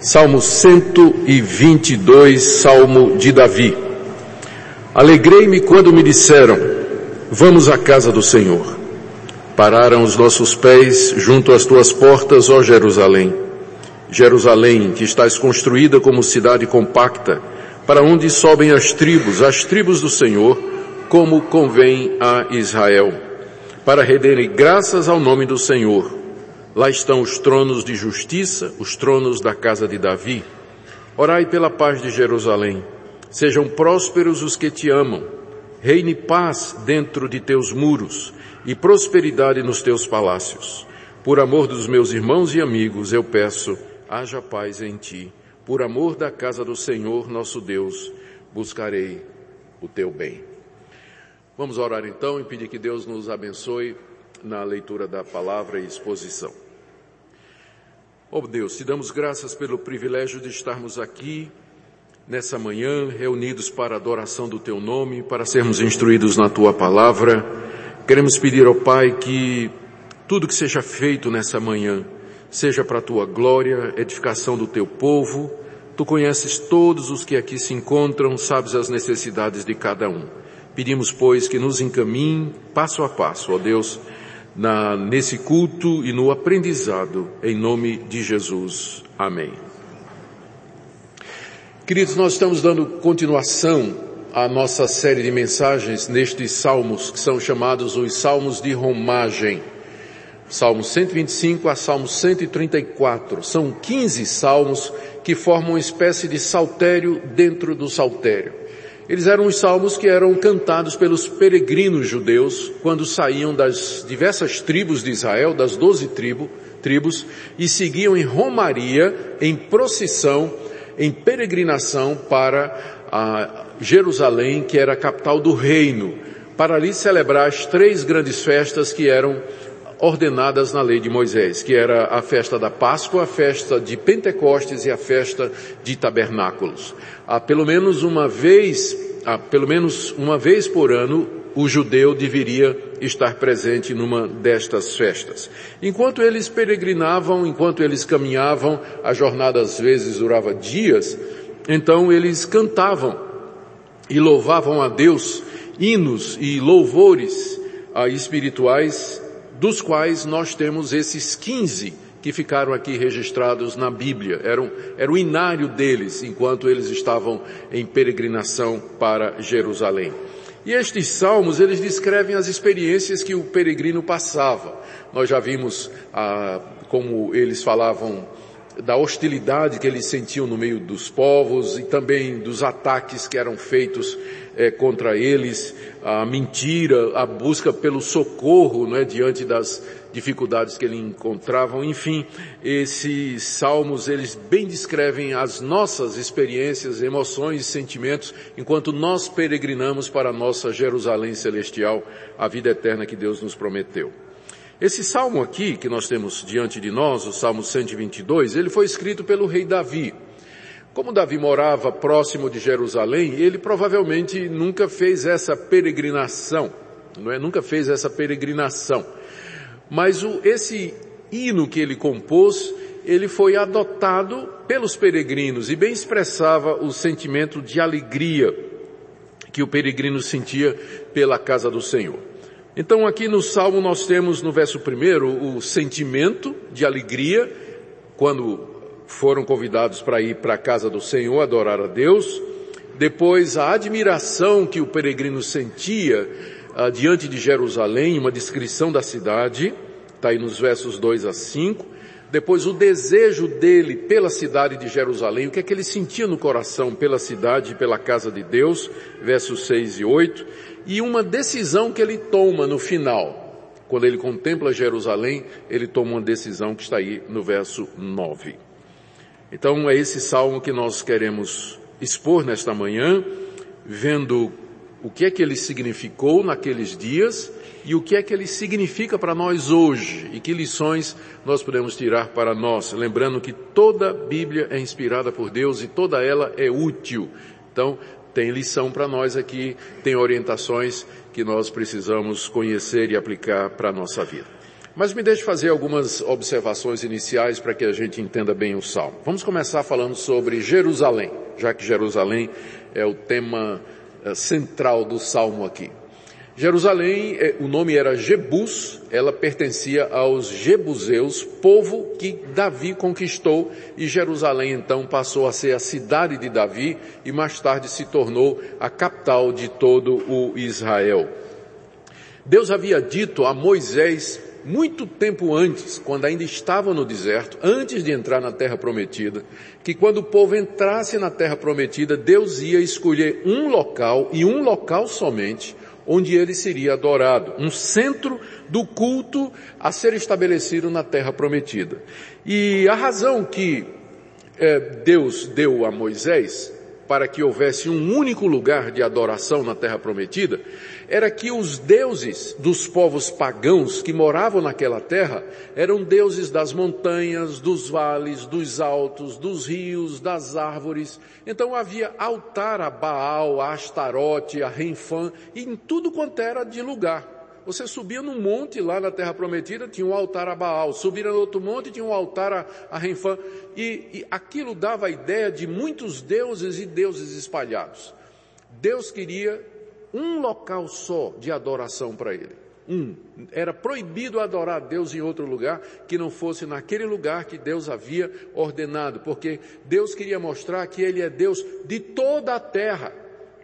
Salmo 122, Salmo de Davi. Alegrei-me quando me disseram, vamos à casa do Senhor. Pararam os nossos pés junto às tuas portas, ó Jerusalém. Jerusalém, que estás construída como cidade compacta, para onde sobem as tribos, as tribos do Senhor, como convém a Israel, para renderem graças ao nome do Senhor Lá estão os tronos de justiça, os tronos da casa de Davi. Orai pela paz de Jerusalém. Sejam prósperos os que te amam. Reine paz dentro de teus muros e prosperidade nos teus palácios. Por amor dos meus irmãos e amigos, eu peço, haja paz em ti. Por amor da casa do Senhor, nosso Deus, buscarei o teu bem. Vamos orar então e pedir que Deus nos abençoe na leitura da palavra e exposição. Oh Deus, te damos graças pelo privilégio de estarmos aqui nessa manhã, reunidos para a adoração do Teu nome, para sermos instruídos na Tua palavra. Queremos pedir ao Pai que tudo que seja feito nessa manhã seja para a Tua glória, edificação do Teu povo. Tu conheces todos os que aqui se encontram, sabes as necessidades de cada um. Pedimos, pois, que nos encaminhe passo a passo, ó Deus, na, nesse culto e no aprendizado, em nome de Jesus. Amém. Queridos, nós estamos dando continuação à nossa série de mensagens nestes salmos, que são chamados os salmos de romagem. Salmo 125 a Salmo 134. São 15 salmos que formam uma espécie de saltério dentro do saltério. Eles eram os salmos que eram cantados pelos peregrinos judeus quando saíam das diversas tribos de Israel, das doze tribo, tribos, e seguiam em romaria, em procissão, em peregrinação para a Jerusalém, que era a capital do reino, para ali celebrar as três grandes festas que eram ordenadas na lei de Moisés, que era a festa da Páscoa, a festa de Pentecostes e a festa de Tabernáculos. Há pelo menos uma vez, há pelo menos uma vez por ano, o judeu deveria estar presente numa destas festas. Enquanto eles peregrinavam, enquanto eles caminhavam, a jornada às vezes durava dias, então eles cantavam e louvavam a Deus hinos e louvores ah, espirituais dos quais nós temos esses 15 que ficaram aqui registrados na Bíblia. Era, um, era o inário deles enquanto eles estavam em peregrinação para Jerusalém. E estes salmos, eles descrevem as experiências que o peregrino passava. Nós já vimos ah, como eles falavam da hostilidade que eles sentiam no meio dos povos e também dos ataques que eram feitos é, contra eles, a mentira, a busca pelo socorro, né, diante das dificuldades que eles encontravam. Enfim, esses salmos, eles bem descrevem as nossas experiências, emoções e sentimentos enquanto nós peregrinamos para a nossa Jerusalém celestial, a vida eterna que Deus nos prometeu. Esse salmo aqui que nós temos diante de nós, o Salmo 122, ele foi escrito pelo rei Davi. Como Davi morava próximo de Jerusalém, ele provavelmente nunca fez essa peregrinação, não é? Nunca fez essa peregrinação. Mas o, esse hino que ele compôs, ele foi adotado pelos peregrinos e bem expressava o sentimento de alegria que o peregrino sentia pela casa do Senhor. Então aqui no Salmo nós temos no verso primeiro o sentimento de alegria quando foram convidados para ir para a casa do Senhor adorar a Deus. Depois a admiração que o peregrino sentia uh, diante de Jerusalém, uma descrição da cidade, está aí nos versos 2 a 5. Depois o desejo dele pela cidade de Jerusalém, o que é que ele sentia no coração pela cidade e pela casa de Deus, versos 6 e 8. E uma decisão que ele toma no final. Quando ele contempla Jerusalém, ele toma uma decisão que está aí no verso 9. Então é esse salmo que nós queremos expor nesta manhã, vendo o que é que ele significou naqueles dias e o que é que ele significa para nós hoje e que lições nós podemos tirar para nós, lembrando que toda a Bíblia é inspirada por Deus e toda ela é útil. Então, tem lição para nós aqui, tem orientações que nós precisamos conhecer e aplicar para a nossa vida. Mas me deixe fazer algumas observações iniciais para que a gente entenda bem o salmo. Vamos começar falando sobre Jerusalém, já que Jerusalém é o tema eh, central do salmo aqui. Jerusalém, eh, o nome era Jebus, ela pertencia aos Jebuseus, povo que Davi conquistou, e Jerusalém então passou a ser a cidade de Davi e mais tarde se tornou a capital de todo o Israel. Deus havia dito a Moisés muito tempo antes, quando ainda estava no deserto, antes de entrar na terra prometida, que quando o povo entrasse na terra prometida, Deus ia escolher um local e um local somente onde ele seria adorado, um centro do culto a ser estabelecido na terra prometida. E a razão que é, Deus deu a Moisés para que houvesse um único lugar de adoração na terra prometida, era que os deuses dos povos pagãos que moravam naquela terra eram deuses das montanhas, dos vales, dos altos, dos rios, das árvores. Então havia altar a Baal, a Astarote, a Renfã, em tudo quanto era de lugar. Você subia num monte lá na Terra Prometida, tinha um altar a Baal. Subia no outro monte, tinha um altar a, a Renfã. E, e aquilo dava a ideia de muitos deuses e deuses espalhados. Deus queria um local só de adoração para ele. Um. Era proibido adorar Deus em outro lugar que não fosse naquele lugar que Deus havia ordenado, porque Deus queria mostrar que Ele é Deus de toda a terra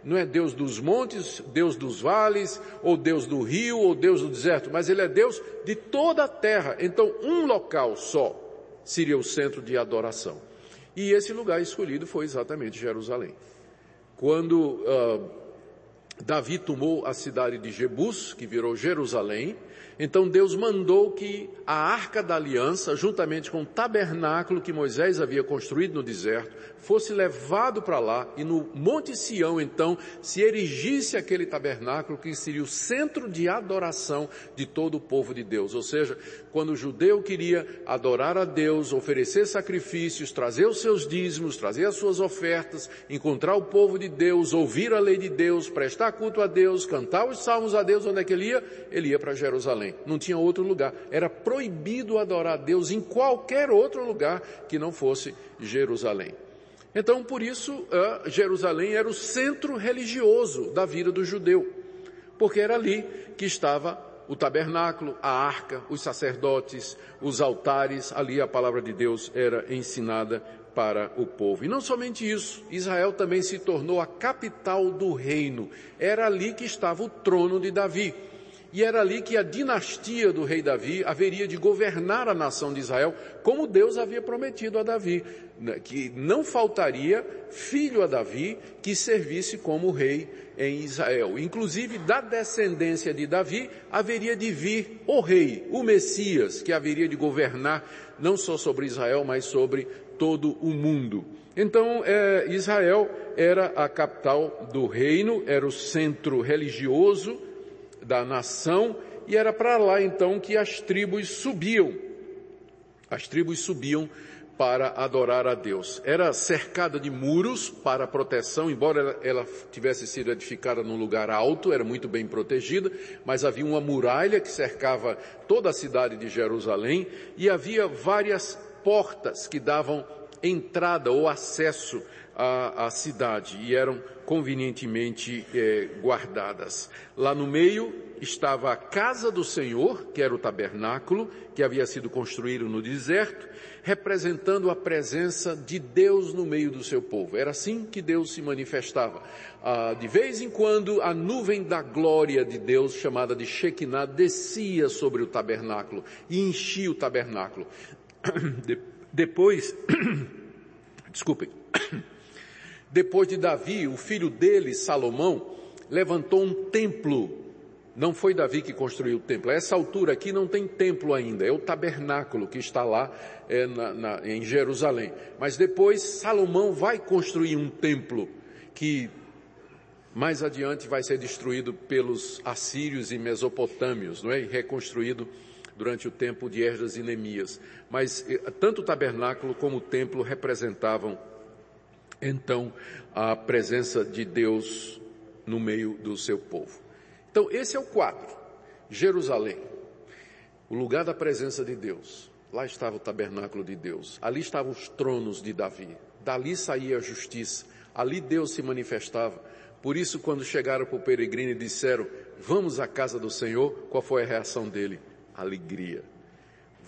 não é Deus dos montes, Deus dos vales, ou Deus do rio, ou Deus do deserto, mas Ele é Deus de toda a terra. Então, um local só seria o centro de adoração. E esse lugar escolhido foi exatamente Jerusalém. Quando uh, Davi tomou a cidade de Jebus, que virou Jerusalém, então Deus mandou que a arca da aliança, juntamente com o tabernáculo que Moisés havia construído no deserto, fosse levado para lá e no Monte Sião então se erigisse aquele tabernáculo que seria o centro de adoração de todo o povo de Deus. Ou seja, quando o judeu queria adorar a Deus, oferecer sacrifícios, trazer os seus dízimos, trazer as suas ofertas, encontrar o povo de Deus, ouvir a lei de Deus, prestar culto a Deus, cantar os salmos a Deus, onde é que ele ia? Ele ia para Jerusalém. Não tinha outro lugar. Era proibido adorar a Deus em qualquer outro lugar que não fosse Jerusalém. Então, por isso, Jerusalém era o centro religioso da vida do judeu, porque era ali que estava o tabernáculo, a arca, os sacerdotes, os altares, ali a palavra de Deus era ensinada para o povo. E não somente isso, Israel também se tornou a capital do reino. Era ali que estava o trono de Davi. E era ali que a dinastia do rei Davi haveria de governar a nação de Israel, como Deus havia prometido a Davi, né, que não faltaria filho a Davi que servisse como rei em Israel. Inclusive, da descendência de Davi, haveria de vir o rei, o Messias, que haveria de governar não só sobre Israel, mas sobre todo o mundo. Então, é, Israel era a capital do reino, era o centro religioso, da nação, e era para lá então que as tribos subiam. As tribos subiam para adorar a Deus. Era cercada de muros para proteção, embora ela, tivesse sido edificada num lugar alto, era muito bem protegida, mas havia uma muralha que cercava toda a cidade de Jerusalém e havia várias portas que davam entrada ou acesso à, à cidade e eram convenientemente eh, guardadas. Lá no meio estava a casa do Senhor, que era o tabernáculo, que havia sido construído no deserto, representando a presença de Deus no meio do seu povo. Era assim que Deus se manifestava. Ah, de vez em quando, a nuvem da glória de Deus, chamada de Shekinah, descia sobre o tabernáculo e enchia o tabernáculo. De, depois, desculpem, depois de Davi, o filho dele, Salomão, levantou um templo. Não foi Davi que construiu o templo. A essa altura aqui não tem templo ainda. É o tabernáculo que está lá é, na, na, em Jerusalém. Mas depois Salomão vai construir um templo que mais adiante vai ser destruído pelos assírios e mesopotâmios, não é? E reconstruído durante o tempo de Esdras e Neemias. Mas eh, tanto o tabernáculo como o templo representavam então a presença de Deus no meio do seu povo. Então esse é o quadro. Jerusalém. o lugar da presença de Deus. Lá estava o tabernáculo de Deus. Ali estavam os tronos de Davi. Dali saía a justiça. Ali Deus se manifestava. Por isso, quando chegaram para o peregrino e disseram, vamos à casa do Senhor, qual foi a reação dele? Alegria.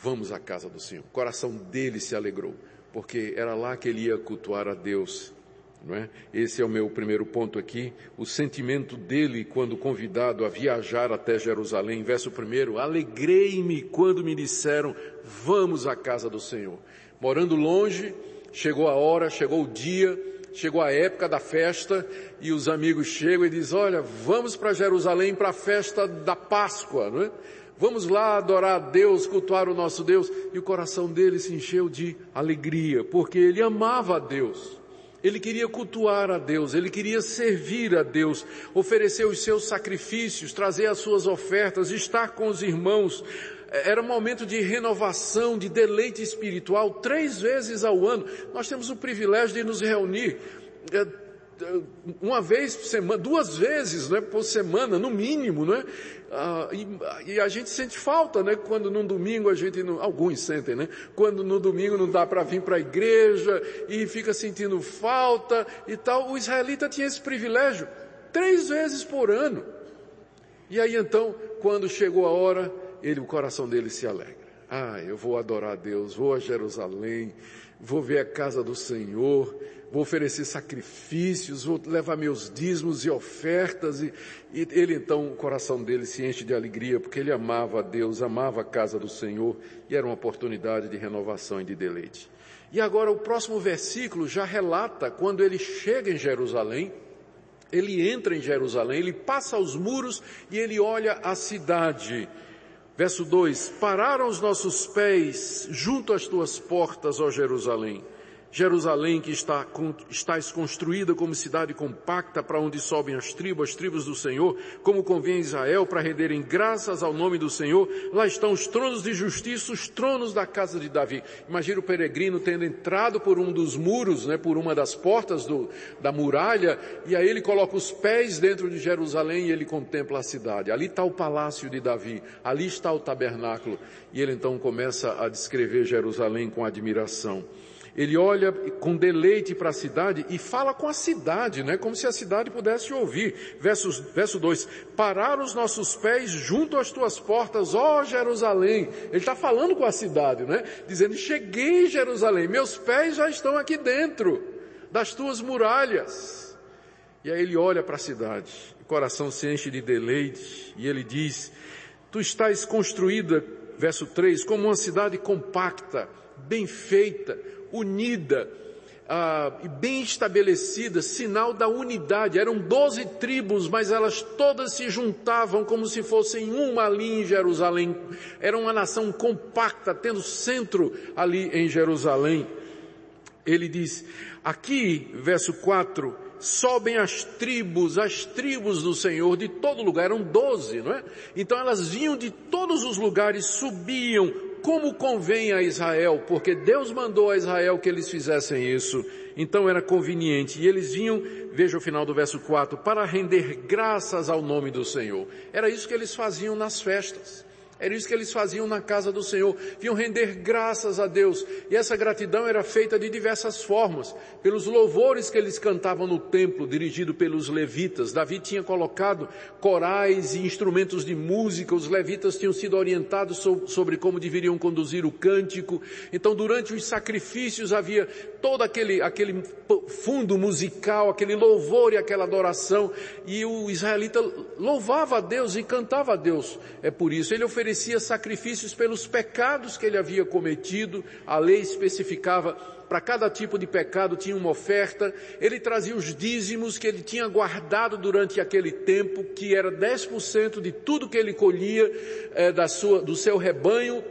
Vamos à casa do Senhor. O coração dele se alegrou, porque era lá que ele ia cultuar a Deus não é? Esse é o meu primeiro ponto aqui. O sentimento dele quando convidado a viajar até Jerusalém. Verso primeiro, alegrei-me quando me disseram, vamos à casa do Senhor. Morando longe, chegou a hora, chegou o dia, chegou a época da festa e os amigos chegam e dizem, olha, vamos para Jerusalém para a festa da Páscoa, não é? Vamos lá adorar a Deus, cultuar o nosso Deus. E o coração dele se encheu de alegria, porque ele amava a Deus. Ele queria cultuar a Deus, ele queria servir a Deus, oferecer os seus sacrifícios, trazer as suas ofertas, estar com os irmãos. Era um momento de renovação, de deleite espiritual, três vezes ao ano. Nós temos o privilégio de nos reunir eh, uma vez por semana, duas vezes, né, por semana, no mínimo, né? Ah, e, e, a gente sente falta, né? Quando no domingo a gente não, alguns sentem, né? Quando no domingo não dá para vir para a igreja e fica sentindo falta e tal. O israelita tinha esse privilégio três vezes por ano. E aí então, quando chegou a hora, ele, o coração dele se alegra. Ah, eu vou adorar a Deus, vou a Jerusalém, vou ver a casa do Senhor, vou oferecer sacrifícios, vou levar meus dízimos e ofertas e, e, ele então, o coração dele se enche de alegria porque ele amava a Deus, amava a casa do Senhor e era uma oportunidade de renovação e de deleite. E agora o próximo versículo já relata quando ele chega em Jerusalém, ele entra em Jerusalém, ele passa os muros e ele olha a cidade. Verso 2: Pararam os nossos pés junto às tuas portas, ó Jerusalém. Jerusalém que está, estás construída como cidade compacta para onde sobem as tribos, as tribos do Senhor, como convém a Israel para renderem graças ao nome do Senhor. Lá estão os tronos de justiça, os tronos da casa de Davi. Imagina o peregrino tendo entrado por um dos muros, né, por uma das portas do, da muralha, e aí ele coloca os pés dentro de Jerusalém e ele contempla a cidade. Ali está o palácio de Davi, ali está o tabernáculo, e ele então começa a descrever Jerusalém com admiração ele olha com deleite para a cidade e fala com a cidade, né? Como se a cidade pudesse ouvir. Verso, verso 2, parar os nossos pés junto às tuas portas, ó Jerusalém. Ele está falando com a cidade, né? Dizendo, cheguei Jerusalém, meus pés já estão aqui dentro das tuas muralhas. E aí ele olha para a cidade, o coração se enche de deleite e ele diz, tu estás construída, verso 3, como uma cidade compacta, bem feita, unida ah, e bem estabelecida, sinal da unidade. Eram doze tribos, mas elas todas se juntavam como se fossem uma ali em Jerusalém. Era uma nação compacta, tendo centro ali em Jerusalém. Ele diz, aqui, verso 4, sobem as tribos, as tribos do Senhor de todo lugar, eram doze, não é? Então elas vinham de todos os lugares, subiam, como convém a Israel, porque Deus mandou a Israel que eles fizessem isso, então era conveniente. E eles vinham, veja o final do verso 4, para render graças ao nome do Senhor. Era isso que eles faziam nas festas. Era isso que eles faziam na casa do Senhor. Vinham render graças a Deus. E essa gratidão era feita de diversas formas. Pelos louvores que eles cantavam no templo, dirigido pelos levitas. Davi tinha colocado corais e instrumentos de música. Os levitas tinham sido orientados sobre como deveriam conduzir o cântico. Então durante os sacrifícios havia todo aquele, aquele fundo musical, aquele louvor e aquela adoração. E o israelita louvava a Deus e cantava a Deus. É por isso ele oferecia oferecia sacrifícios pelos pecados que ele havia cometido, a lei especificava para cada tipo de pecado tinha uma oferta, ele trazia os dízimos que ele tinha guardado durante aquele tempo, que era 10% de tudo que ele colhia é, da sua, do seu rebanho,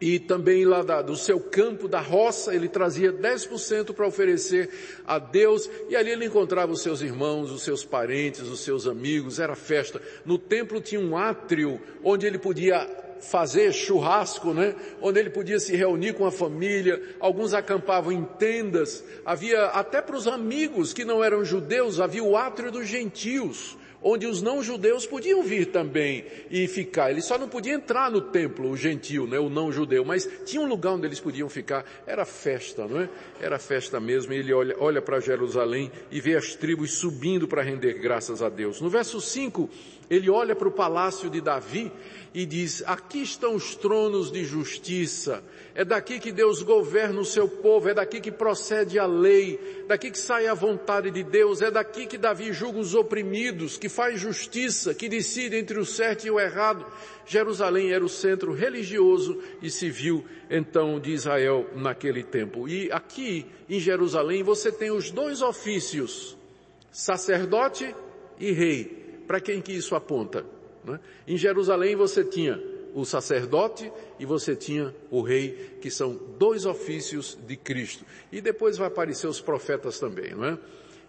e também lá da, do seu campo, da roça, ele trazia 10% para oferecer a Deus, e ali ele encontrava os seus irmãos, os seus parentes, os seus amigos, era festa. No templo tinha um átrio onde ele podia fazer churrasco, né? Onde ele podia se reunir com a família, alguns acampavam em tendas, havia até para os amigos que não eram judeus, havia o átrio dos gentios, onde os não-judeus podiam vir também e ficar. Eles só não podiam entrar no templo, o gentil, né, o não-judeu, mas tinha um lugar onde eles podiam ficar. Era festa, não é? Era festa mesmo. E ele olha, olha para Jerusalém e vê as tribos subindo para render graças a Deus. No verso 5, ele olha para o palácio de Davi e diz, aqui estão os tronos de justiça, é daqui que Deus governa o seu povo, é daqui que procede a lei, daqui que sai a vontade de Deus, é daqui que Davi julga os oprimidos, que faz justiça, que decide entre o certo e o errado. Jerusalém era o centro religioso e civil, então, de Israel naquele tempo. E aqui, em Jerusalém, você tem os dois ofícios, sacerdote e rei. Para quem que isso aponta? Né? Em Jerusalém você tinha o sacerdote e você tinha o rei, que são dois ofícios de Cristo. E depois vai aparecer os profetas também, não é?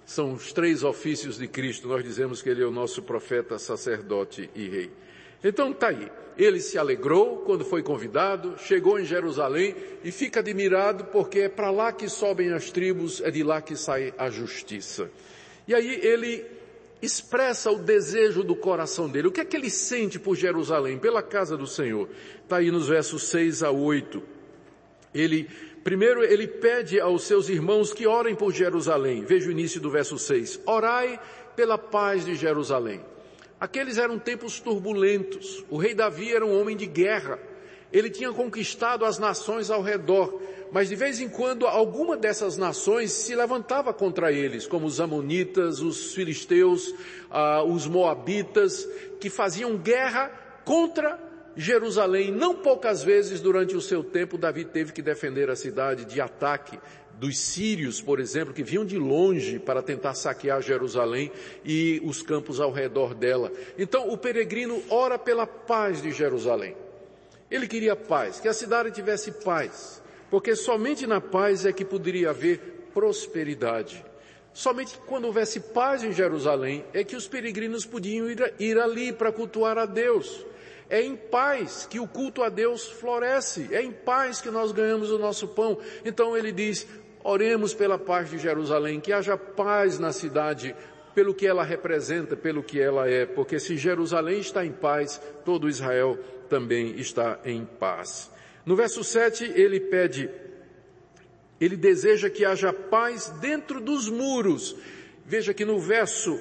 São os três ofícios de Cristo. Nós dizemos que ele é o nosso profeta, sacerdote e rei. Então tá aí. Ele se alegrou quando foi convidado, chegou em Jerusalém e fica admirado porque é para lá que sobem as tribos, é de lá que sai a justiça. E aí ele expressa o desejo do coração dele. O que é que ele sente por Jerusalém, pela casa do Senhor? Está aí nos versos 6 a 8. Ele, primeiro ele pede aos seus irmãos que orem por Jerusalém. Veja o início do verso 6. Orai pela paz de Jerusalém. Aqueles eram tempos turbulentos. O rei Davi era um homem de guerra. Ele tinha conquistado as nações ao redor, mas de vez em quando alguma dessas nações se levantava contra eles, como os amonitas, os filisteus, ah, os moabitas, que faziam guerra contra Jerusalém. Não poucas vezes durante o seu tempo Davi teve que defender a cidade de ataque dos sírios, por exemplo, que vinham de longe para tentar saquear Jerusalém e os campos ao redor dela. Então o peregrino ora pela paz de Jerusalém. Ele queria paz, que a cidade tivesse paz, porque somente na paz é que poderia haver prosperidade. Somente quando houvesse paz em Jerusalém é que os peregrinos podiam ir, ir ali para cultuar a Deus. É em paz que o culto a Deus floresce, é em paz que nós ganhamos o nosso pão. Então ele diz, oremos pela paz de Jerusalém, que haja paz na cidade, pelo que ela representa, pelo que ela é, porque se Jerusalém está em paz, todo Israel também está em paz. No verso 7 ele pede, ele deseja que haja paz dentro dos muros. Veja que no verso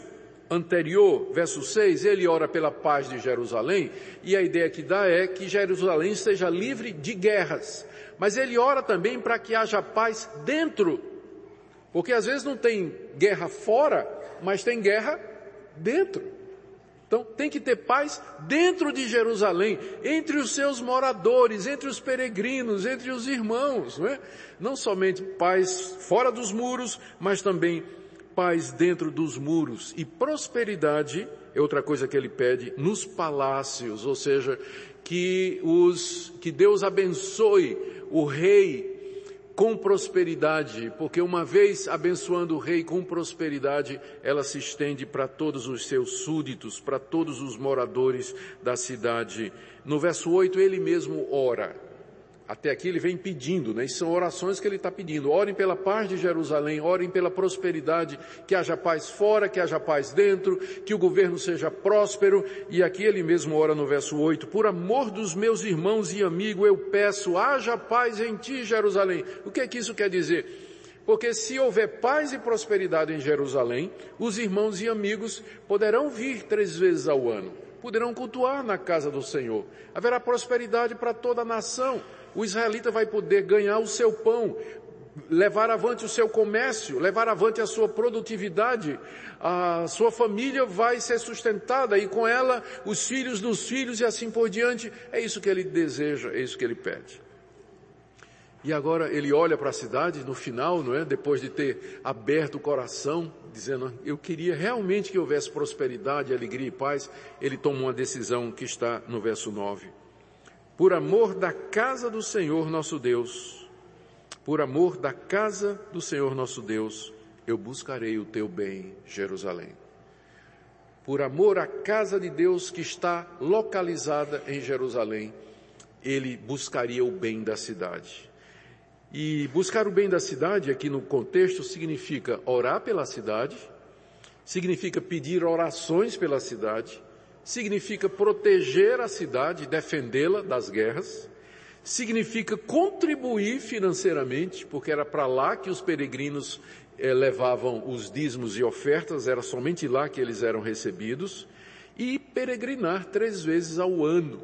anterior, verso 6, ele ora pela paz de Jerusalém, e a ideia que dá é que Jerusalém esteja livre de guerras. Mas ele ora também para que haja paz dentro. Porque às vezes não tem guerra fora, mas tem guerra dentro. Então tem que ter paz dentro de Jerusalém, entre os seus moradores, entre os peregrinos, entre os irmãos, não é? Não somente paz fora dos muros, mas também paz dentro dos muros. E prosperidade é outra coisa que ele pede nos palácios, ou seja, que os, que Deus abençoe o rei com prosperidade, porque uma vez abençoando o rei com prosperidade, ela se estende para todos os seus súditos, para todos os moradores da cidade. No verso 8 ele mesmo ora. Até aqui ele vem pedindo, né? são orações que ele está pedindo. Orem pela paz de Jerusalém, orem pela prosperidade, que haja paz fora, que haja paz dentro, que o governo seja próspero. E aqui ele mesmo ora no verso 8, por amor dos meus irmãos e amigos, eu peço, haja paz em ti, Jerusalém. O que é que isso quer dizer? Porque se houver paz e prosperidade em Jerusalém, os irmãos e amigos poderão vir três vezes ao ano, poderão cultuar na casa do Senhor. Haverá prosperidade para toda a nação o israelita vai poder ganhar o seu pão, levar avante o seu comércio, levar avante a sua produtividade, a sua família vai ser sustentada e com ela os filhos dos filhos e assim por diante. É isso que ele deseja, é isso que ele pede. E agora ele olha para a cidade no final, não é? Depois de ter aberto o coração, dizendo, eu queria realmente que houvesse prosperidade, alegria e paz, ele toma uma decisão que está no verso 9 por amor da casa do Senhor nosso Deus, por amor da casa do Senhor nosso Deus, eu buscarei o teu bem, Jerusalém. Por amor à casa de Deus que está localizada em Jerusalém, ele buscaria o bem da cidade. E buscar o bem da cidade aqui no contexto significa orar pela cidade significa pedir orações pela cidade, significa proteger a cidade, defendê-la das guerras, significa contribuir financeiramente, porque era para lá que os peregrinos eh, levavam os dízimos e ofertas, era somente lá que eles eram recebidos, e peregrinar três vezes ao ano,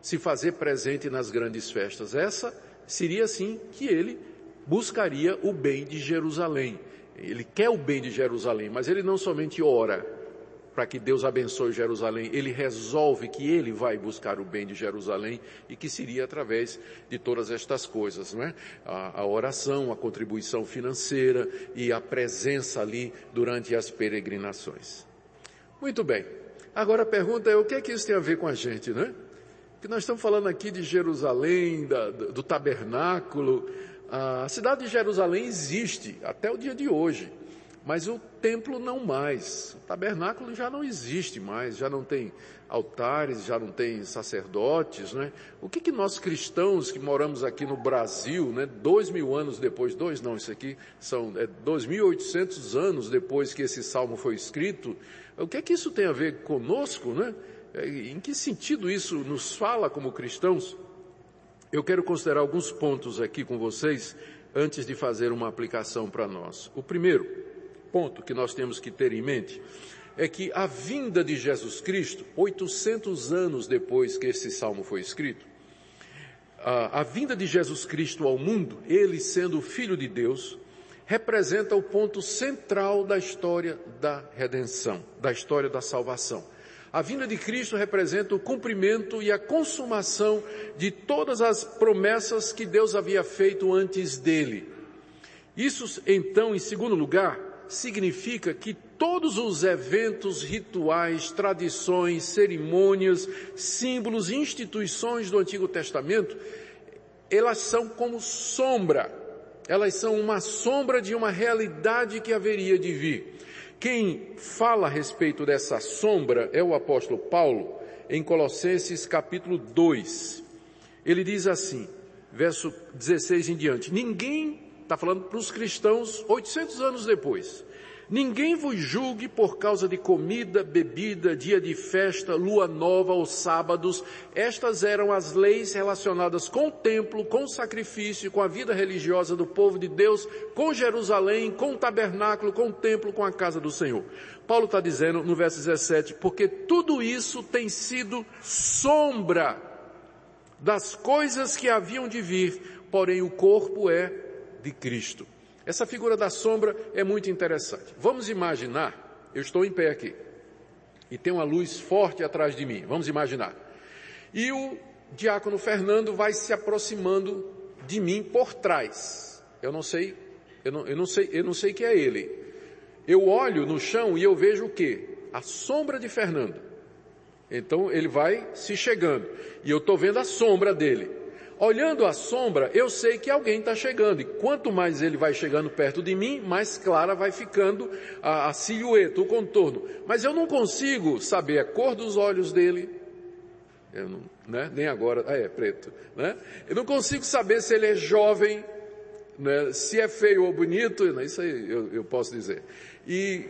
se fazer presente nas grandes festas. Essa seria assim que ele buscaria o bem de Jerusalém. Ele quer o bem de Jerusalém, mas ele não somente ora, para que Deus abençoe Jerusalém, ele resolve que ele vai buscar o bem de Jerusalém e que seria através de todas estas coisas, não é? A, a oração, a contribuição financeira e a presença ali durante as peregrinações. Muito bem. Agora a pergunta é o que é que isso tem a ver com a gente, né? Que nós estamos falando aqui de Jerusalém, da, do tabernáculo. A cidade de Jerusalém existe até o dia de hoje. Mas o templo não mais. O tabernáculo já não existe mais, já não tem altares, já não tem sacerdotes, né? O que que nós cristãos que moramos aqui no Brasil, né? Dois mil anos depois, dois não, isso aqui são é, dois mil oitocentos anos depois que esse salmo foi escrito, o que é que isso tem a ver conosco, né? É, em que sentido isso nos fala como cristãos? Eu quero considerar alguns pontos aqui com vocês antes de fazer uma aplicação para nós. O primeiro, ponto que nós temos que ter em mente é que a vinda de Jesus Cristo, 800 anos depois que esse salmo foi escrito, a, a vinda de Jesus Cristo ao mundo, ele sendo filho de Deus, representa o ponto central da história da redenção, da história da salvação. A vinda de Cristo representa o cumprimento e a consumação de todas as promessas que Deus havia feito antes dele. Isso, então, em segundo lugar, significa que todos os eventos, rituais, tradições, cerimônias, símbolos, instituições do Antigo Testamento, elas são como sombra. Elas são uma sombra de uma realidade que haveria de vir. Quem fala a respeito dessa sombra é o apóstolo Paulo, em Colossenses capítulo 2. Ele diz assim, verso 16 em diante, ninguém Está falando para os cristãos 800 anos depois. Ninguém vos julgue por causa de comida, bebida, dia de festa, lua nova ou sábados. Estas eram as leis relacionadas com o templo, com o sacrifício, com a vida religiosa do povo de Deus, com Jerusalém, com o tabernáculo, com o templo, com a casa do Senhor. Paulo está dizendo no verso 17, porque tudo isso tem sido sombra das coisas que haviam de vir, porém o corpo é de Cristo. Essa figura da sombra é muito interessante. Vamos imaginar, eu estou em pé aqui, e tem uma luz forte atrás de mim, vamos imaginar. E o diácono Fernando vai se aproximando de mim por trás. Eu não sei, eu não, eu não sei, eu não sei que é ele. Eu olho no chão e eu vejo o quê? A sombra de Fernando. Então ele vai se chegando. E eu estou vendo a sombra dele. Olhando a sombra, eu sei que alguém está chegando. E quanto mais ele vai chegando perto de mim, mais clara vai ficando a, a silhueta, o contorno. Mas eu não consigo saber a cor dos olhos dele. Eu não, né? Nem agora, ah, é preto, né? Eu não consigo saber se ele é jovem, né? se é feio ou bonito, né? isso aí eu, eu posso dizer. E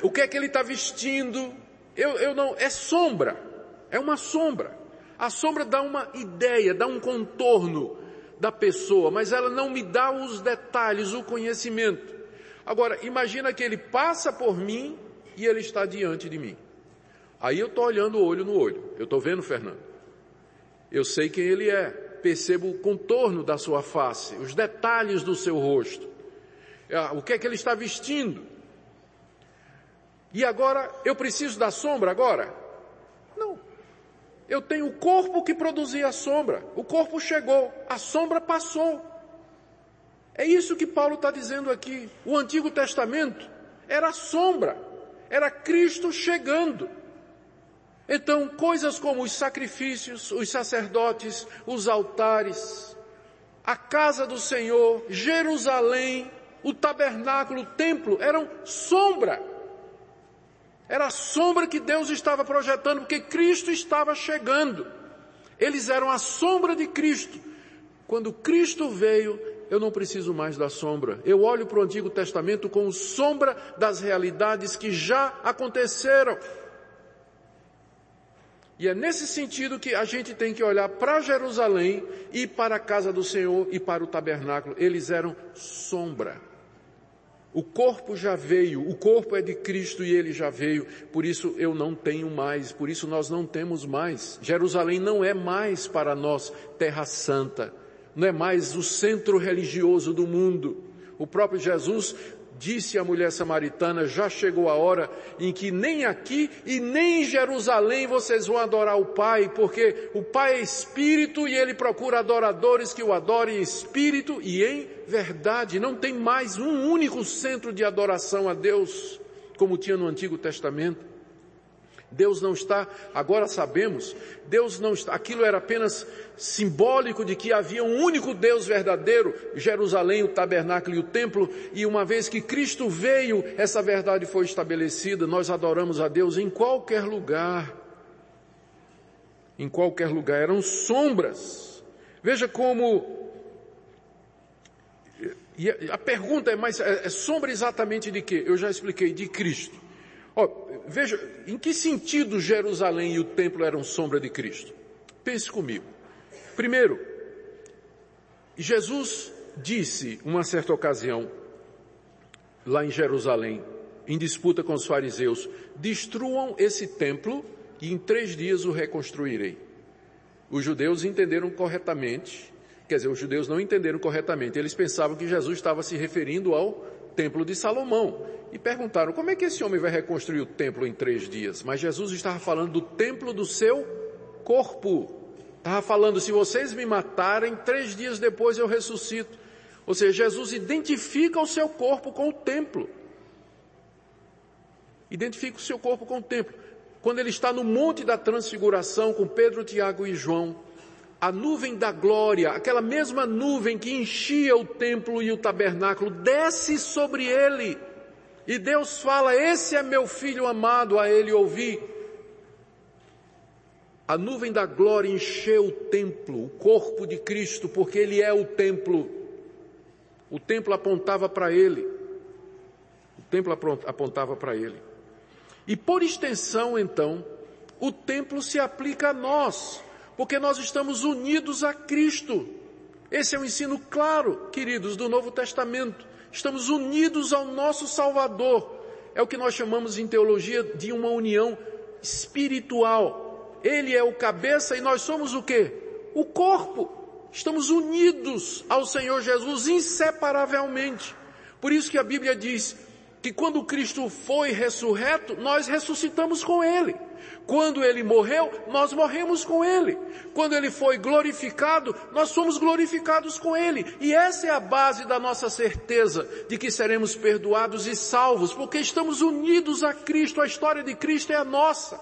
o que é que ele está vestindo? Eu, eu não, é sombra, é uma sombra. A sombra dá uma ideia, dá um contorno da pessoa, mas ela não me dá os detalhes, o conhecimento. Agora, imagina que ele passa por mim e ele está diante de mim. Aí eu estou olhando olho no olho. Eu estou vendo Fernando. Eu sei quem ele é. Percebo o contorno da sua face, os detalhes do seu rosto. Ah, o que é que ele está vestindo? E agora, eu preciso da sombra agora? Eu tenho o corpo que produzia a sombra. O corpo chegou, a sombra passou. É isso que Paulo está dizendo aqui. O Antigo Testamento era sombra, era Cristo chegando. Então, coisas como os sacrifícios, os sacerdotes, os altares, a casa do Senhor, Jerusalém, o tabernáculo, o templo, eram sombra era a sombra que Deus estava projetando, porque Cristo estava chegando. Eles eram a sombra de Cristo. Quando Cristo veio, eu não preciso mais da sombra. Eu olho para o Antigo Testamento como sombra das realidades que já aconteceram. E é nesse sentido que a gente tem que olhar para Jerusalém e para a casa do Senhor e para o tabernáculo. Eles eram sombra. O corpo já veio, o corpo é de Cristo e ele já veio, por isso eu não tenho mais, por isso nós não temos mais. Jerusalém não é mais para nós terra santa, não é mais o centro religioso do mundo. O próprio Jesus disse à mulher samaritana, já chegou a hora em que nem aqui e nem em Jerusalém vocês vão adorar o Pai, porque o Pai é Espírito e Ele procura adoradores que o adorem em Espírito e em verdade. Não tem mais um único centro de adoração a Deus, como tinha no Antigo Testamento. Deus não está, agora sabemos, Deus não está, aquilo era apenas simbólico de que havia um único Deus verdadeiro, Jerusalém, o tabernáculo e o templo, e uma vez que Cristo veio, essa verdade foi estabelecida, nós adoramos a Deus em qualquer lugar. Em qualquer lugar, eram sombras. Veja como e a pergunta é, mas é, é sombra exatamente de quê? Eu já expliquei, de Cristo. Oh, veja, em que sentido Jerusalém e o templo eram sombra de Cristo? Pense comigo. Primeiro, Jesus disse, uma certa ocasião, lá em Jerusalém, em disputa com os fariseus, destruam esse templo e em três dias o reconstruirei. Os judeus entenderam corretamente, quer dizer, os judeus não entenderam corretamente, eles pensavam que Jesus estava se referindo ao templo de Salomão. E perguntaram, como é que esse homem vai reconstruir o templo em três dias? Mas Jesus estava falando do templo do seu corpo. Estava falando, se vocês me matarem, três dias depois eu ressuscito. Ou seja, Jesus identifica o seu corpo com o templo. Identifica o seu corpo com o templo. Quando ele está no monte da transfiguração com Pedro, Tiago e João, a nuvem da glória, aquela mesma nuvem que enchia o templo e o tabernáculo, desce sobre ele. E Deus fala, esse é meu filho amado, a ele ouvi. A nuvem da glória encheu o templo, o corpo de Cristo, porque ele é o templo. O templo apontava para ele. O templo apontava para ele. E por extensão, então, o templo se aplica a nós porque nós estamos unidos a Cristo. Esse é o um ensino claro, queridos, do Novo Testamento. Estamos unidos ao nosso Salvador. É o que nós chamamos em teologia de uma união espiritual. Ele é o cabeça e nós somos o quê? O corpo. Estamos unidos ao Senhor Jesus inseparavelmente. Por isso que a Bíblia diz que quando Cristo foi ressurreto, nós ressuscitamos com Ele. Quando ele morreu, nós morremos com ele. Quando ele foi glorificado, nós somos glorificados com ele. E essa é a base da nossa certeza de que seremos perdoados e salvos, porque estamos unidos a Cristo. A história de Cristo é a nossa.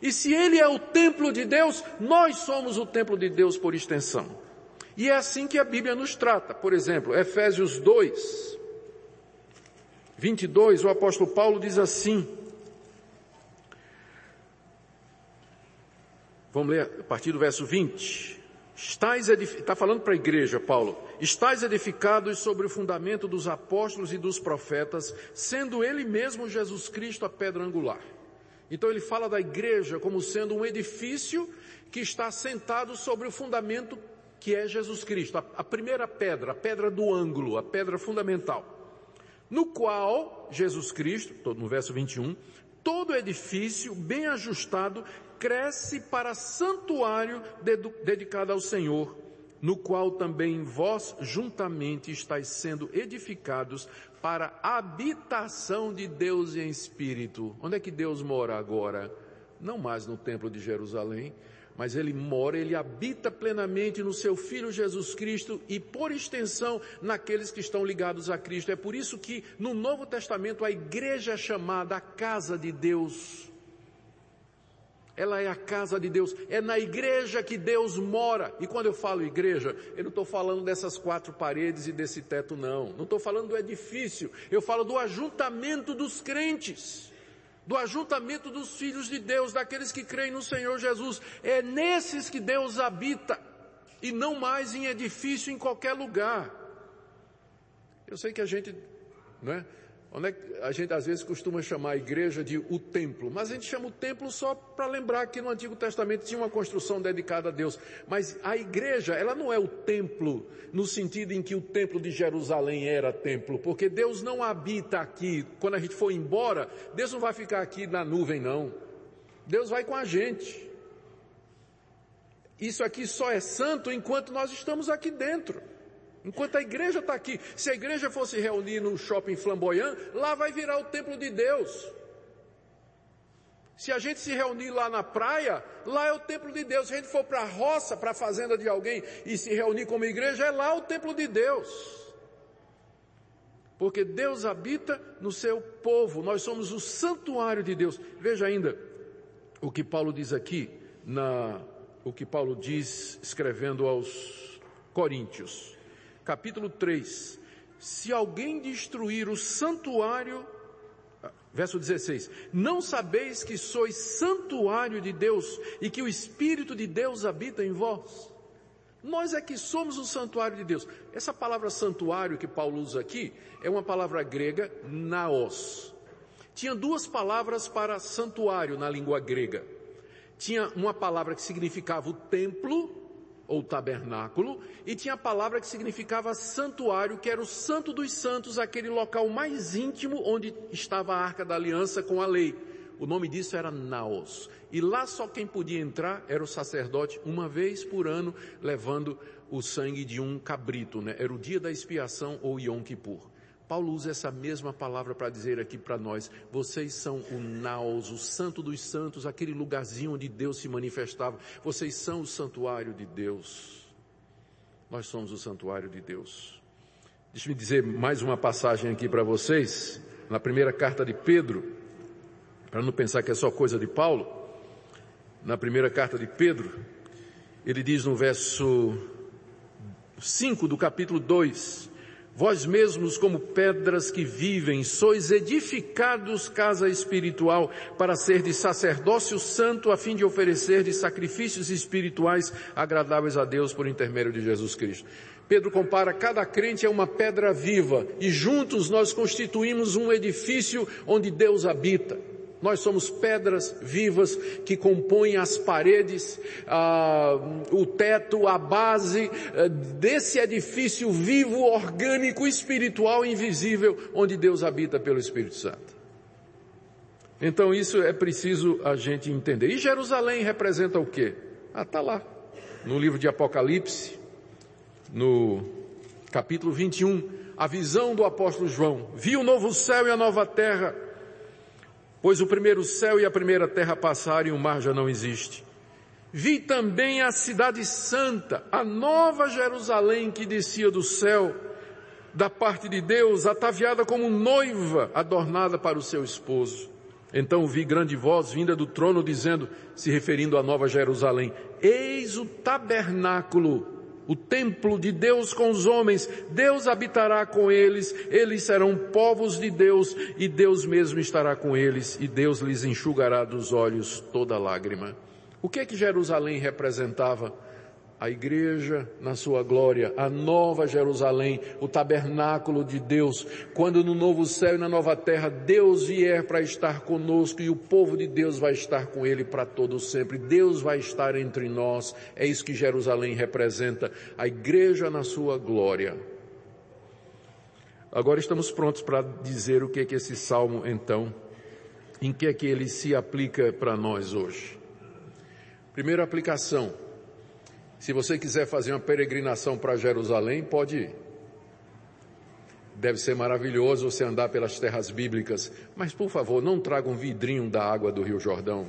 E se ele é o templo de Deus, nós somos o templo de Deus por extensão. E é assim que a Bíblia nos trata. Por exemplo, Efésios 2, 22, o apóstolo Paulo diz assim, Vamos ler a partir do verso 20. Estais está falando para a igreja, Paulo. Estais edificados sobre o fundamento dos apóstolos e dos profetas, sendo ele mesmo Jesus Cristo a pedra angular. Então ele fala da igreja como sendo um edifício que está sentado sobre o fundamento que é Jesus Cristo, a, a primeira pedra, a pedra do ângulo, a pedra fundamental. No qual Jesus Cristo, no verso 21, todo edifício bem ajustado cresce para santuário dedicado ao Senhor, no qual também vós juntamente estáis sendo edificados para habitação de Deus em espírito. Onde é que Deus mora agora? Não mais no templo de Jerusalém, mas ele mora, ele habita plenamente no seu Filho Jesus Cristo e por extensão naqueles que estão ligados a Cristo. É por isso que no Novo Testamento a igreja é chamada a casa de Deus. Ela é a casa de Deus. É na igreja que Deus mora. E quando eu falo igreja, eu não estou falando dessas quatro paredes e desse teto, não. Não estou falando do edifício. Eu falo do ajuntamento dos crentes. Do ajuntamento dos filhos de Deus, daqueles que creem no Senhor Jesus. É nesses que Deus habita. E não mais em edifício em qualquer lugar. Eu sei que a gente, não é? Onde é a gente às vezes costuma chamar a igreja de o templo, mas a gente chama o templo só para lembrar que no Antigo Testamento tinha uma construção dedicada a Deus. Mas a igreja, ela não é o templo no sentido em que o templo de Jerusalém era templo, porque Deus não habita aqui. Quando a gente for embora, Deus não vai ficar aqui na nuvem não. Deus vai com a gente. Isso aqui só é santo enquanto nós estamos aqui dentro. Enquanto a igreja está aqui, se a igreja fosse reunir no shopping flamboyant, lá vai virar o templo de Deus. Se a gente se reunir lá na praia, lá é o templo de Deus. Se a gente for para a roça, para a fazenda de alguém e se reunir como igreja, é lá o templo de Deus. Porque Deus habita no seu povo. Nós somos o santuário de Deus. Veja ainda o que Paulo diz aqui na o que Paulo diz escrevendo aos Coríntios capítulo 3. Se alguém destruir o santuário, ah, verso 16, não sabeis que sois santuário de Deus e que o Espírito de Deus habita em vós? Nós é que somos o santuário de Deus. Essa palavra santuário que Paulo usa aqui é uma palavra grega, naos. Tinha duas palavras para santuário na língua grega. Tinha uma palavra que significava o templo ou tabernáculo, e tinha a palavra que significava santuário, que era o santo dos santos, aquele local mais íntimo onde estava a arca da aliança com a lei. O nome disso era Naos. E lá só quem podia entrar era o sacerdote uma vez por ano, levando o sangue de um cabrito, né? Era o dia da expiação ou Yom Kippur. Paulo usa essa mesma palavra para dizer aqui para nós, vocês são o naos, o santo dos santos, aquele lugarzinho onde Deus se manifestava. Vocês são o santuário de Deus. Nós somos o santuário de Deus. Deixe-me dizer mais uma passagem aqui para vocês, na primeira carta de Pedro, para não pensar que é só coisa de Paulo. Na primeira carta de Pedro, ele diz no verso 5 do capítulo 2, Vós mesmos, como pedras que vivem, sois edificados casa espiritual para ser de sacerdócio santo a fim de oferecer de sacrifícios espirituais agradáveis a Deus por intermédio de Jesus Cristo. Pedro compara cada crente a uma pedra viva e juntos nós constituímos um edifício onde Deus habita. Nós somos pedras vivas que compõem as paredes, ah, o teto, a base ah, desse edifício vivo, orgânico, espiritual, invisível, onde Deus habita pelo Espírito Santo. Então isso é preciso a gente entender. E Jerusalém representa o quê? Ah, está lá. No livro de Apocalipse, no capítulo 21, a visão do apóstolo João. Viu o novo céu e a nova terra pois o primeiro céu e a primeira terra passaram e o mar já não existe. Vi também a cidade santa, a nova Jerusalém que descia do céu, da parte de Deus, ataviada como noiva, adornada para o seu esposo. Então vi grande voz vinda do trono dizendo, se referindo à nova Jerusalém, eis o tabernáculo o templo de Deus com os homens, Deus habitará com eles, eles serão povos de Deus e Deus mesmo estará com eles e Deus lhes enxugará dos olhos toda lágrima. O que é que Jerusalém representava? A igreja na sua glória, a nova Jerusalém, o tabernáculo de Deus, quando no novo céu e na nova terra Deus vier para estar conosco e o povo de Deus vai estar com ele para todo sempre. Deus vai estar entre nós. É isso que Jerusalém representa, a igreja na sua glória. Agora estamos prontos para dizer o que é que esse salmo então, em que é que ele se aplica para nós hoje. Primeira aplicação, se você quiser fazer uma peregrinação para Jerusalém, pode ir. Deve ser maravilhoso você andar pelas terras bíblicas, mas por favor, não traga um vidrinho da água do Rio Jordão,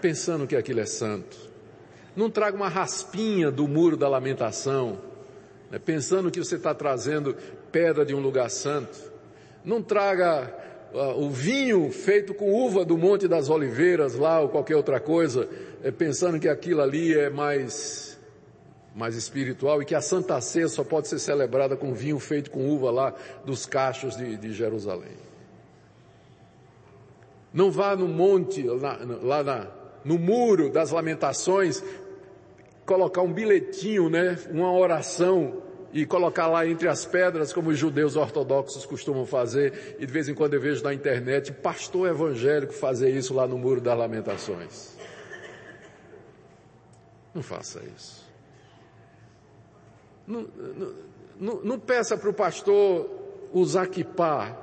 pensando que aquilo é santo. Não traga uma raspinha do muro da lamentação, né, pensando que você está trazendo pedra de um lugar santo. Não traga uh, o vinho feito com uva do Monte das Oliveiras lá ou qualquer outra coisa, é, pensando que aquilo ali é mais mais espiritual e que a Santa Ceia só pode ser celebrada com vinho feito com uva lá dos cachos de, de Jerusalém. Não vá no monte, lá, lá na, no muro das lamentações, colocar um bilhetinho, né, uma oração e colocar lá entre as pedras, como os judeus ortodoxos costumam fazer, e de vez em quando eu vejo na internet pastor evangélico fazer isso lá no Muro das Lamentações. Não faça isso. Não, não, não, peça para o pastor usar kipá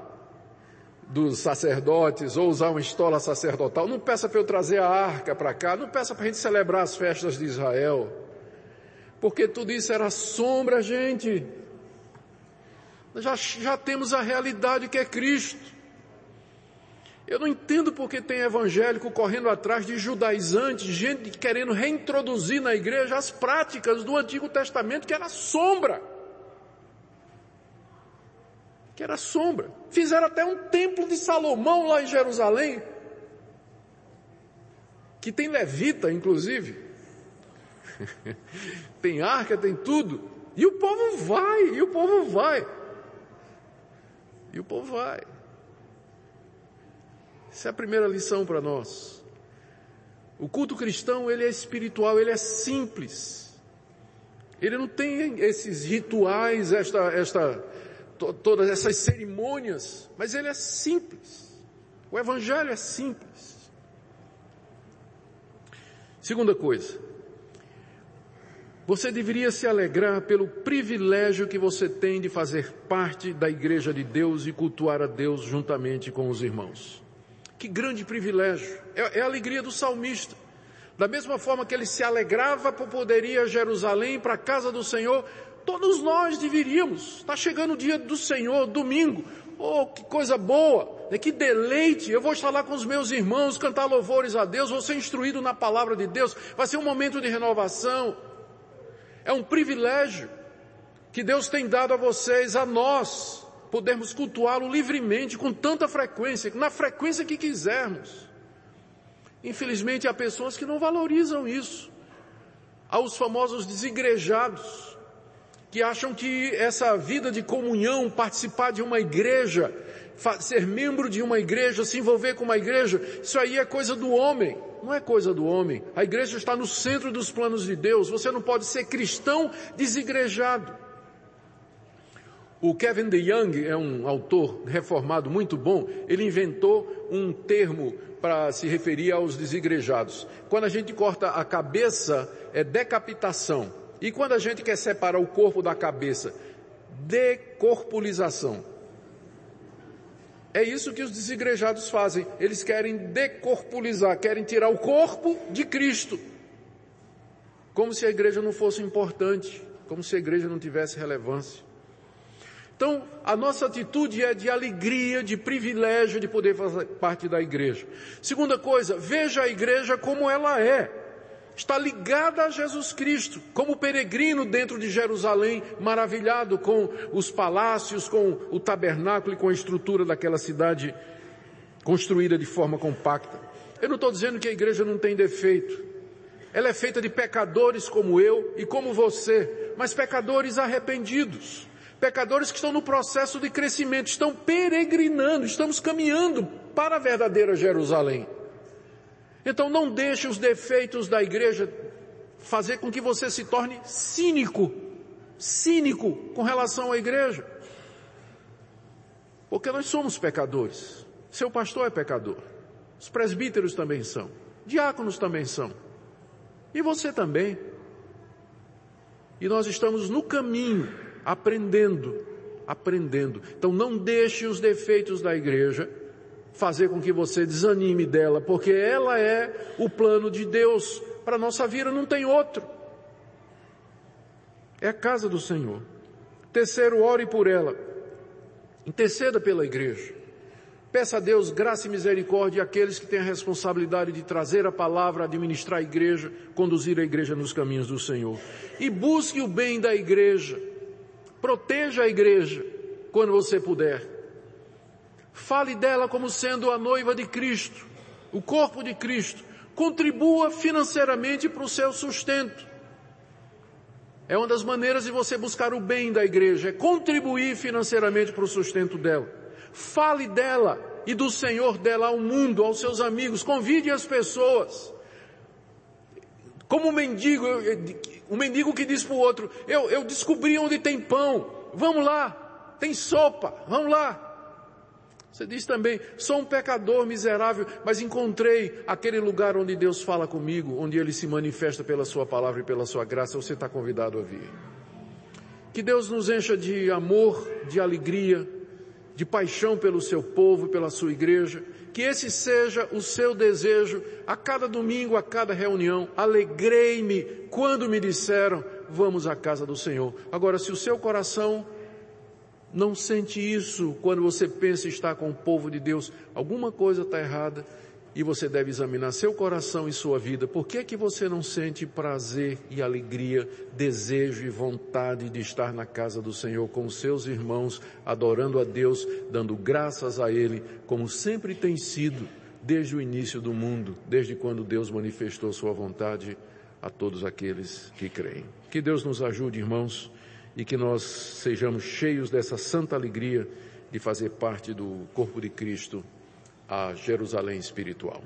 dos sacerdotes ou usar uma estola sacerdotal. Não peça para eu trazer a arca para cá. Não peça para a gente celebrar as festas de Israel. Porque tudo isso era sombra, gente. Já, já temos a realidade que é Cristo. Eu não entendo porque tem evangélico correndo atrás de judaizantes, gente querendo reintroduzir na igreja as práticas do Antigo Testamento que era sombra. Que era sombra. Fizeram até um templo de Salomão lá em Jerusalém. Que tem levita, inclusive. tem arca, tem tudo. E o povo vai, e o povo vai. E o povo vai. Essa é a primeira lição para nós. O culto cristão, ele é espiritual, ele é simples. Ele não tem esses rituais, esta, esta, to, todas essas cerimônias, mas ele é simples. O evangelho é simples. Segunda coisa, você deveria se alegrar pelo privilégio que você tem de fazer parte da igreja de Deus e cultuar a Deus juntamente com os irmãos. Que grande privilégio. É, é a alegria do salmista. Da mesma forma que ele se alegrava por poder ir a Jerusalém para a casa do Senhor, todos nós deveríamos. Está chegando o dia do Senhor, domingo. Oh, que coisa boa, né? que deleite. Eu vou estar lá com os meus irmãos, cantar louvores a Deus, vou ser instruído na palavra de Deus. Vai ser um momento de renovação. É um privilégio que Deus tem dado a vocês, a nós, podermos cultuá-lo livremente, com tanta frequência, na frequência que quisermos. Infelizmente há pessoas que não valorizam isso. Há os famosos desigrejados, que acham que essa vida de comunhão, participar de uma igreja, ser membro de uma igreja, se envolver com uma igreja, isso aí é coisa do homem. Não é coisa do homem. A igreja está no centro dos planos de Deus. Você não pode ser cristão desigrejado. O Kevin DeYoung é um autor reformado muito bom. Ele inventou um termo para se referir aos desigrejados. Quando a gente corta a cabeça, é decapitação. E quando a gente quer separar o corpo da cabeça, decorpulização. É isso que os desigrejados fazem. Eles querem decorpulizar, querem tirar o corpo de Cristo. Como se a igreja não fosse importante, como se a igreja não tivesse relevância. Então, a nossa atitude é de alegria, de privilégio de poder fazer parte da igreja. Segunda coisa, veja a igreja como ela é está ligada a Jesus Cristo, como peregrino dentro de Jerusalém, maravilhado com os palácios, com o tabernáculo e com a estrutura daquela cidade construída de forma compacta. Eu não estou dizendo que a igreja não tem defeito. Ela é feita de pecadores como eu e como você, mas pecadores arrependidos. Pecadores que estão no processo de crescimento, estão peregrinando, estamos caminhando para a verdadeira Jerusalém. Então não deixe os defeitos da igreja fazer com que você se torne cínico, cínico com relação à igreja. Porque nós somos pecadores. Seu pastor é pecador. Os presbíteros também são. Diáconos também são. E você também. E nós estamos no caminho, aprendendo, aprendendo. Então não deixe os defeitos da igreja fazer com que você desanime dela, porque ela é o plano de Deus para a nossa vida, não tem outro. É a casa do Senhor. Terceiro, ore por ela. Interceda pela igreja. Peça a Deus graça e misericórdia àqueles que têm a responsabilidade de trazer a palavra, administrar a igreja, conduzir a igreja nos caminhos do Senhor. E busque o bem da igreja. Proteja a igreja quando você puder. Fale dela como sendo a noiva de Cristo, o corpo de Cristo. Contribua financeiramente para o seu sustento. É uma das maneiras de você buscar o bem da igreja, é contribuir financeiramente para o sustento dela. Fale dela e do Senhor dela ao mundo, aos seus amigos. Convide as pessoas. Como um mendigo, um mendigo que diz para o outro, eu, eu descobri onde tem pão, vamos lá, tem sopa, vamos lá. Você diz também, sou um pecador miserável, mas encontrei aquele lugar onde Deus fala comigo, onde Ele se manifesta pela Sua palavra e pela Sua graça, você está convidado a vir. Que Deus nos encha de amor, de alegria, de paixão pelo Seu povo, pela Sua igreja, que esse seja o seu desejo a cada domingo, a cada reunião. Alegrei-me quando me disseram, vamos à casa do Senhor. Agora, se o seu coração não sente isso quando você pensa estar com o povo de Deus, alguma coisa está errada e você deve examinar seu coração e sua vida. Por que é que você não sente prazer e alegria, desejo e vontade de estar na casa do Senhor com seus irmãos, adorando a Deus, dando graças a Ele, como sempre tem sido desde o início do mundo, desde quando Deus manifestou sua vontade a todos aqueles que creem. Que Deus nos ajude, irmãos, e que nós sejamos cheios dessa santa alegria de fazer parte do corpo de Cristo a Jerusalém espiritual.